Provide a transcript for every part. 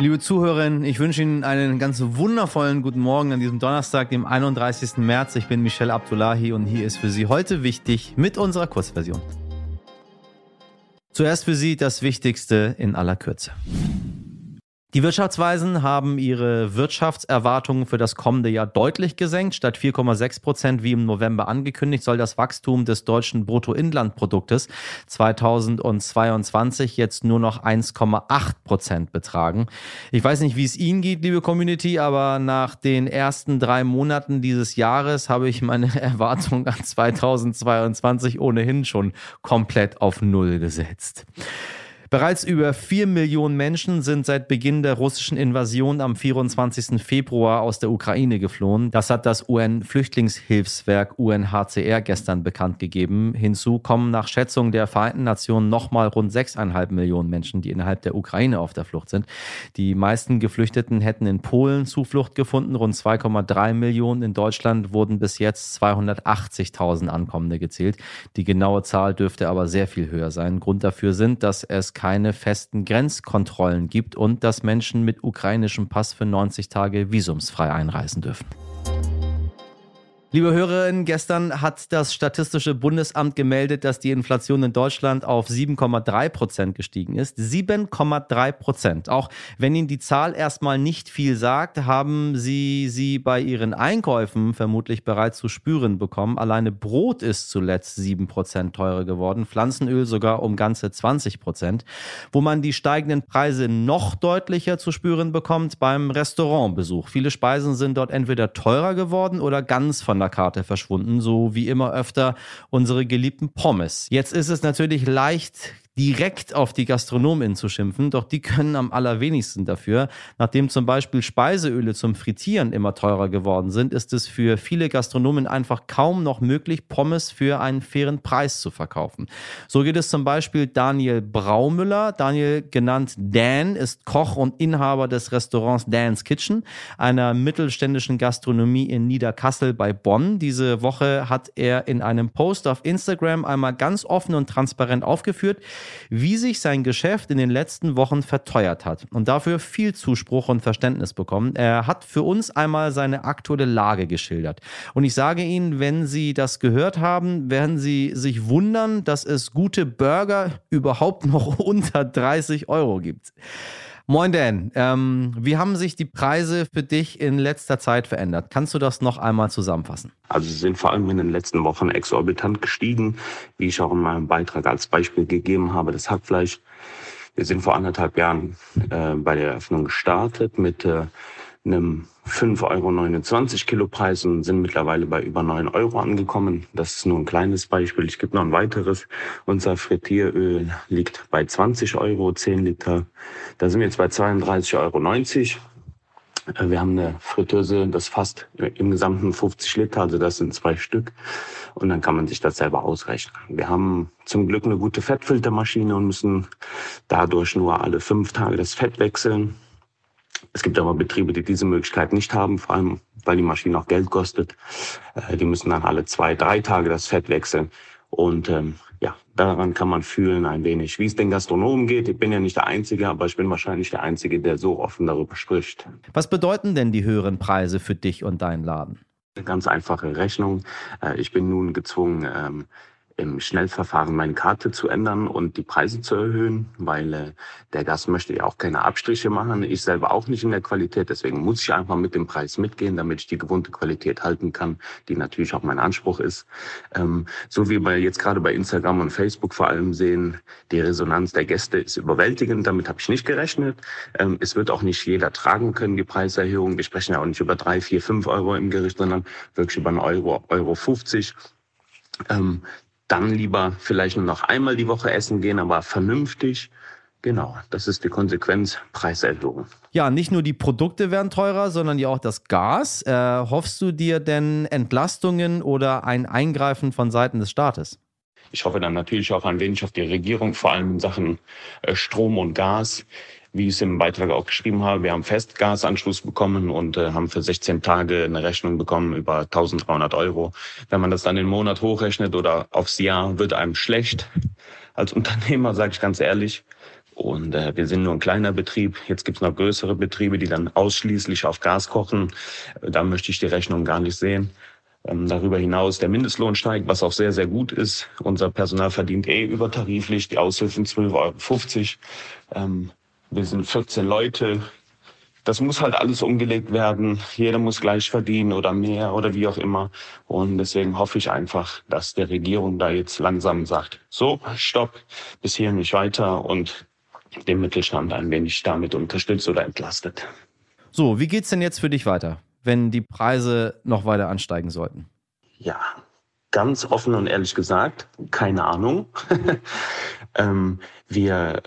Liebe Zuhörerinnen, ich wünsche Ihnen einen ganz wundervollen guten Morgen an diesem Donnerstag, dem 31. März. Ich bin Michelle Abdullahi und hier ist für Sie heute wichtig mit unserer Kurzversion. Zuerst für Sie das Wichtigste in aller Kürze. Die Wirtschaftsweisen haben ihre Wirtschaftserwartungen für das kommende Jahr deutlich gesenkt. Statt 4,6 Prozent wie im November angekündigt, soll das Wachstum des deutschen Bruttoinlandproduktes 2022 jetzt nur noch 1,8 Prozent betragen. Ich weiß nicht, wie es Ihnen geht, liebe Community, aber nach den ersten drei Monaten dieses Jahres habe ich meine Erwartungen an 2022 ohnehin schon komplett auf Null gesetzt. Bereits über vier Millionen Menschen sind seit Beginn der russischen Invasion am 24. Februar aus der Ukraine geflohen. Das hat das UN-Flüchtlingshilfswerk UNHCR gestern bekannt gegeben. Hinzu kommen nach Schätzung der Vereinten Nationen nochmal rund sechseinhalb Millionen Menschen, die innerhalb der Ukraine auf der Flucht sind. Die meisten Geflüchteten hätten in Polen Zuflucht gefunden. Rund 2,3 Millionen in Deutschland wurden bis jetzt 280.000 Ankommende gezählt. Die genaue Zahl dürfte aber sehr viel höher sein. Grund dafür sind, dass es keine festen Grenzkontrollen gibt und dass Menschen mit ukrainischem Pass für 90 Tage visumsfrei einreisen dürfen. Liebe Hörerinnen, gestern hat das Statistische Bundesamt gemeldet, dass die Inflation in Deutschland auf 7,3 Prozent gestiegen ist. 7,3 Prozent. Auch wenn Ihnen die Zahl erstmal nicht viel sagt, haben Sie sie bei Ihren Einkäufen vermutlich bereits zu spüren bekommen. Alleine Brot ist zuletzt 7 Prozent teurer geworden, Pflanzenöl sogar um ganze 20 Prozent. Wo man die steigenden Preise noch deutlicher zu spüren bekommt, beim Restaurantbesuch. Viele Speisen sind dort entweder teurer geworden oder ganz von der Karte verschwunden, so wie immer öfter unsere geliebten Pommes. Jetzt ist es natürlich leicht direkt auf die Gastronomen zu schimpfen, doch die können am allerwenigsten dafür. Nachdem zum Beispiel Speiseöle zum Frittieren immer teurer geworden sind, ist es für viele Gastronomen einfach kaum noch möglich, Pommes für einen fairen Preis zu verkaufen. So geht es zum Beispiel Daniel Braumüller. Daniel, genannt Dan, ist Koch und Inhaber des Restaurants Dan's Kitchen, einer mittelständischen Gastronomie in Niederkassel bei Bonn. Diese Woche hat er in einem Post auf Instagram einmal ganz offen und transparent aufgeführt, wie sich sein Geschäft in den letzten Wochen verteuert hat und dafür viel Zuspruch und Verständnis bekommen. Er hat für uns einmal seine aktuelle Lage geschildert. Und ich sage Ihnen, wenn Sie das gehört haben, werden Sie sich wundern, dass es gute Burger überhaupt noch unter 30 Euro gibt. Moin Dan, ähm, wie haben sich die Preise für dich in letzter Zeit verändert? Kannst du das noch einmal zusammenfassen? Also sie sind vor allem in den letzten Wochen exorbitant gestiegen, wie ich auch in meinem Beitrag als Beispiel gegeben habe, das Hackfleisch. Wir sind vor anderthalb Jahren äh, bei der Eröffnung gestartet mit äh, einem 5,29 Euro Kilopreis und sind mittlerweile bei über 9 Euro angekommen. Das ist nur ein kleines Beispiel. Ich gebe noch ein weiteres. Unser Frittieröl liegt bei 20 Euro, 10 Liter. Da sind wir jetzt bei 32,90 Euro. Äh, wir haben eine Fritteuse, das fasst im gesamten 50 Liter, also das sind zwei Stück. Und dann kann man sich das selber ausrechnen. Wir haben zum Glück eine gute Fettfiltermaschine und müssen dadurch nur alle fünf Tage das Fett wechseln. Es gibt aber Betriebe, die diese Möglichkeit nicht haben, vor allem weil die Maschine auch Geld kostet. Äh, die müssen dann alle zwei, drei Tage das Fett wechseln. Und ähm, ja, daran kann man fühlen ein wenig, wie es den Gastronomen geht. Ich bin ja nicht der Einzige, aber ich bin wahrscheinlich der Einzige, der so offen darüber spricht. Was bedeuten denn die höheren Preise für dich und deinen Laden? Eine ganz einfache Rechnung. Äh, ich bin nun gezwungen, ähm, im Schnellverfahren meine Karte zu ändern und die Preise zu erhöhen, weil äh, der Gast möchte ja auch keine Abstriche machen. Ich selber auch nicht in der Qualität, deswegen muss ich einfach mit dem Preis mitgehen, damit ich die gewohnte Qualität halten kann, die natürlich auch mein Anspruch ist. Ähm, so wie wir jetzt gerade bei Instagram und Facebook vor allem sehen, die Resonanz der Gäste ist überwältigend. Damit habe ich nicht gerechnet. Ähm, es wird auch nicht jeder tragen können, die Preiserhöhung. Wir sprechen ja auch nicht über drei, vier, fünf Euro im Gericht, sondern wirklich über einen Euro, Euro 50. Ähm, dann lieber vielleicht nur noch einmal die Woche essen gehen, aber vernünftig. Genau, das ist die Konsequenz Preiserhöhung. Ja, nicht nur die Produkte werden teurer, sondern ja auch das Gas. Äh, hoffst du dir denn Entlastungen oder ein Eingreifen von Seiten des Staates? Ich hoffe dann natürlich auch ein wenig auf die Regierung, vor allem in Sachen äh, Strom und Gas wie ich es im Beitrag auch geschrieben habe, wir haben Festgasanschluss bekommen und äh, haben für 16 Tage eine Rechnung bekommen über 1300 Euro. Wenn man das dann im Monat hochrechnet oder aufs Jahr, wird einem schlecht. Als Unternehmer, sage ich ganz ehrlich. Und äh, wir sind nur ein kleiner Betrieb. Jetzt gibt es noch größere Betriebe, die dann ausschließlich auf Gas kochen. Da möchte ich die Rechnung gar nicht sehen. Ähm, darüber hinaus der Mindestlohn steigt, was auch sehr, sehr gut ist. Unser Personal verdient eh übertariflich, die Aushilfen 12,50 Euro. Ähm, wir sind 14 Leute. Das muss halt alles umgelegt werden. Jeder muss gleich verdienen oder mehr oder wie auch immer. Und deswegen hoffe ich einfach, dass der Regierung da jetzt langsam sagt, so, stopp, bis hier nicht weiter und den Mittelstand ein wenig damit unterstützt oder entlastet. So, wie geht's denn jetzt für dich weiter, wenn die Preise noch weiter ansteigen sollten? Ja, ganz offen und ehrlich gesagt, keine Ahnung. ähm, wir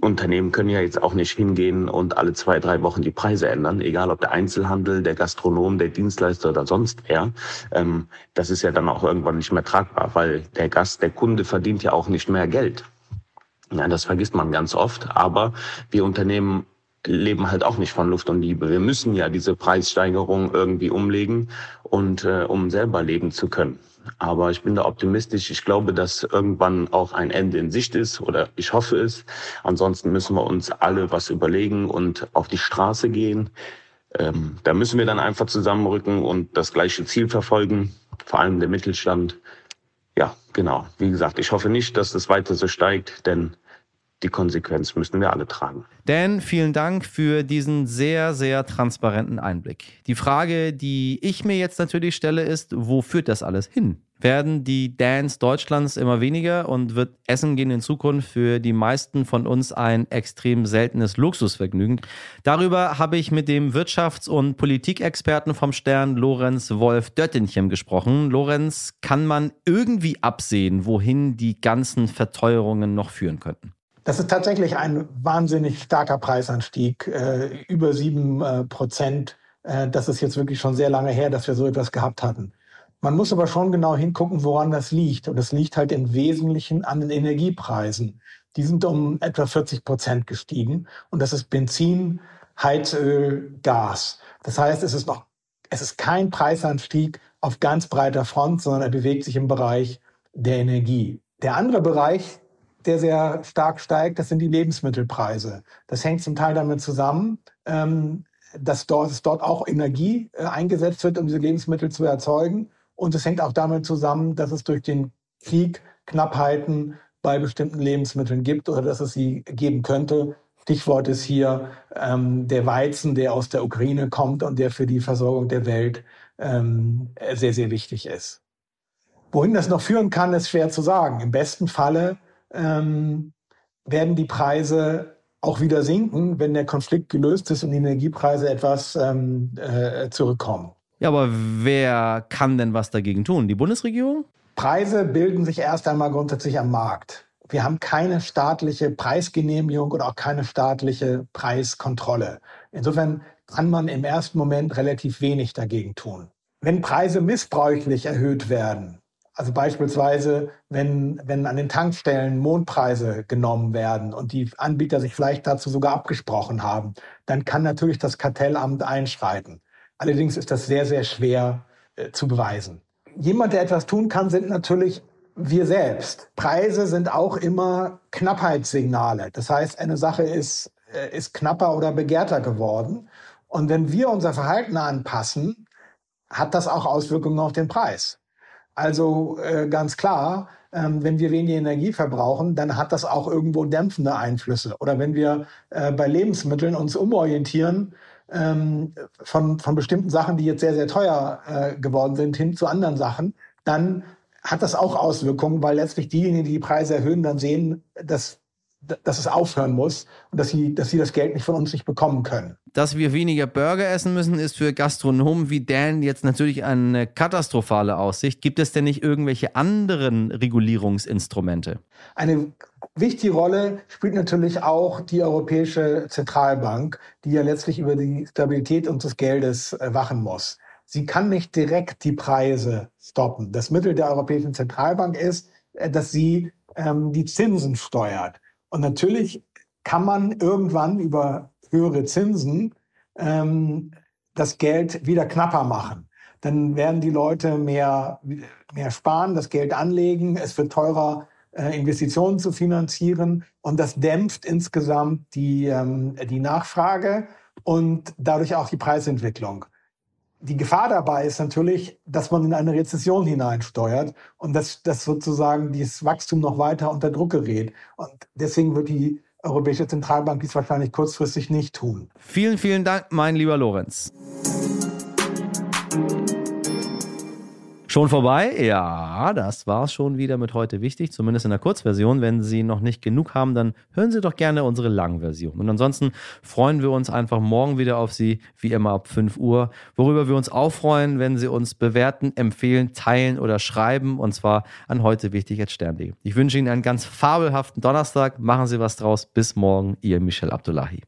Unternehmen können ja jetzt auch nicht hingehen und alle zwei, drei Wochen die Preise ändern, egal ob der Einzelhandel, der Gastronom, der Dienstleister oder sonst wer. Ähm, das ist ja dann auch irgendwann nicht mehr tragbar, weil der Gast, der Kunde verdient ja auch nicht mehr Geld. Ja, das vergisst man ganz oft. Aber wir Unternehmen leben halt auch nicht von Luft und Liebe. Wir müssen ja diese Preissteigerung irgendwie umlegen und äh, um selber leben zu können. Aber ich bin da optimistisch. Ich glaube, dass irgendwann auch ein Ende in Sicht ist oder ich hoffe es. Ansonsten müssen wir uns alle was überlegen und auf die Straße gehen. Ähm, da müssen wir dann einfach zusammenrücken und das gleiche Ziel verfolgen, vor allem der Mittelstand. Ja, genau. Wie gesagt, ich hoffe nicht, dass das weiter so steigt, denn die Konsequenz müssen wir alle tragen. Dan, vielen Dank für diesen sehr, sehr transparenten Einblick. Die Frage, die ich mir jetzt natürlich stelle, ist, wo führt das alles hin? Werden die Dans Deutschlands immer weniger und wird Essen gehen in Zukunft für die meisten von uns ein extrem seltenes Luxusvergnügen? Darüber habe ich mit dem Wirtschafts- und Politikexperten vom Stern Lorenz Wolf Döttinchen gesprochen. Lorenz, kann man irgendwie absehen, wohin die ganzen Verteuerungen noch führen könnten? Das ist tatsächlich ein wahnsinnig starker Preisanstieg, äh, über sieben äh, Prozent. Äh, das ist jetzt wirklich schon sehr lange her, dass wir so etwas gehabt hatten. Man muss aber schon genau hingucken, woran das liegt. Und das liegt halt im Wesentlichen an den Energiepreisen. Die sind um etwa 40 Prozent gestiegen. Und das ist Benzin, Heizöl, Gas. Das heißt, es ist noch, es ist kein Preisanstieg auf ganz breiter Front, sondern er bewegt sich im Bereich der Energie. Der andere Bereich, der sehr stark steigt, das sind die Lebensmittelpreise. Das hängt zum Teil damit zusammen, ähm, dass dort, dass dort auch Energie äh, eingesetzt wird, um diese Lebensmittel zu erzeugen. Und es hängt auch damit zusammen, dass es durch den Krieg Knappheiten bei bestimmten Lebensmitteln gibt oder dass es sie geben könnte. Stichwort ist hier ähm, der Weizen, der aus der Ukraine kommt und der für die Versorgung der Welt ähm, sehr, sehr wichtig ist. Wohin das noch führen kann, ist schwer zu sagen. Im besten Falle ähm, werden die Preise auch wieder sinken, wenn der Konflikt gelöst ist und die Energiepreise etwas ähm, äh, zurückkommen. Ja, aber wer kann denn was dagegen tun? Die Bundesregierung? Preise bilden sich erst einmal grundsätzlich am Markt. Wir haben keine staatliche Preisgenehmigung und auch keine staatliche Preiskontrolle. Insofern kann man im ersten Moment relativ wenig dagegen tun. Wenn Preise missbräuchlich erhöht werden, also beispielsweise, wenn, wenn an den Tankstellen Mondpreise genommen werden und die Anbieter sich vielleicht dazu sogar abgesprochen haben, dann kann natürlich das Kartellamt einschreiten. Allerdings ist das sehr, sehr schwer äh, zu beweisen. Jemand, der etwas tun kann, sind natürlich wir selbst. Preise sind auch immer Knappheitssignale. Das heißt, eine Sache ist, äh, ist knapper oder begehrter geworden. Und wenn wir unser Verhalten anpassen, hat das auch Auswirkungen auf den Preis. Also äh, ganz klar, ähm, wenn wir weniger Energie verbrauchen, dann hat das auch irgendwo dämpfende Einflüsse. Oder wenn wir äh, bei Lebensmitteln uns umorientieren ähm, von, von bestimmten Sachen, die jetzt sehr, sehr teuer äh, geworden sind, hin zu anderen Sachen, dann hat das auch Auswirkungen, weil letztlich diejenigen, die die Preise erhöhen, dann sehen, dass dass es aufhören muss und dass sie, dass sie das Geld nicht von uns nicht bekommen können. Dass wir weniger Burger essen müssen, ist für Gastronomen wie Dan jetzt natürlich eine katastrophale Aussicht. Gibt es denn nicht irgendwelche anderen Regulierungsinstrumente? Eine wichtige Rolle spielt natürlich auch die Europäische Zentralbank, die ja letztlich über die Stabilität unseres Geldes äh, wachen muss. Sie kann nicht direkt die Preise stoppen. Das Mittel der Europäischen Zentralbank ist, äh, dass sie ähm, die Zinsen steuert. Und natürlich kann man irgendwann über höhere Zinsen ähm, das Geld wieder knapper machen. Dann werden die Leute mehr, mehr sparen, das Geld anlegen. Es wird teurer, äh, Investitionen zu finanzieren. Und das dämpft insgesamt die, ähm, die Nachfrage und dadurch auch die Preisentwicklung. Die Gefahr dabei ist natürlich, dass man in eine Rezession hineinsteuert und dass, dass sozusagen dieses Wachstum noch weiter unter Druck gerät. Und deswegen wird die Europäische Zentralbank dies wahrscheinlich kurzfristig nicht tun. Vielen, vielen Dank, mein lieber Lorenz. Schon vorbei? Ja, das war's schon wieder mit heute wichtig, zumindest in der Kurzversion. Wenn Sie noch nicht genug haben, dann hören Sie doch gerne unsere Langversion. Und ansonsten freuen wir uns einfach morgen wieder auf Sie, wie immer ab 5 Uhr. Worüber wir uns auch freuen, wenn Sie uns bewerten, empfehlen, teilen oder schreiben. Und zwar an heute wichtig at stern.de. Ich wünsche Ihnen einen ganz fabelhaften Donnerstag. Machen Sie was draus. Bis morgen, Ihr Michel Abdullahi.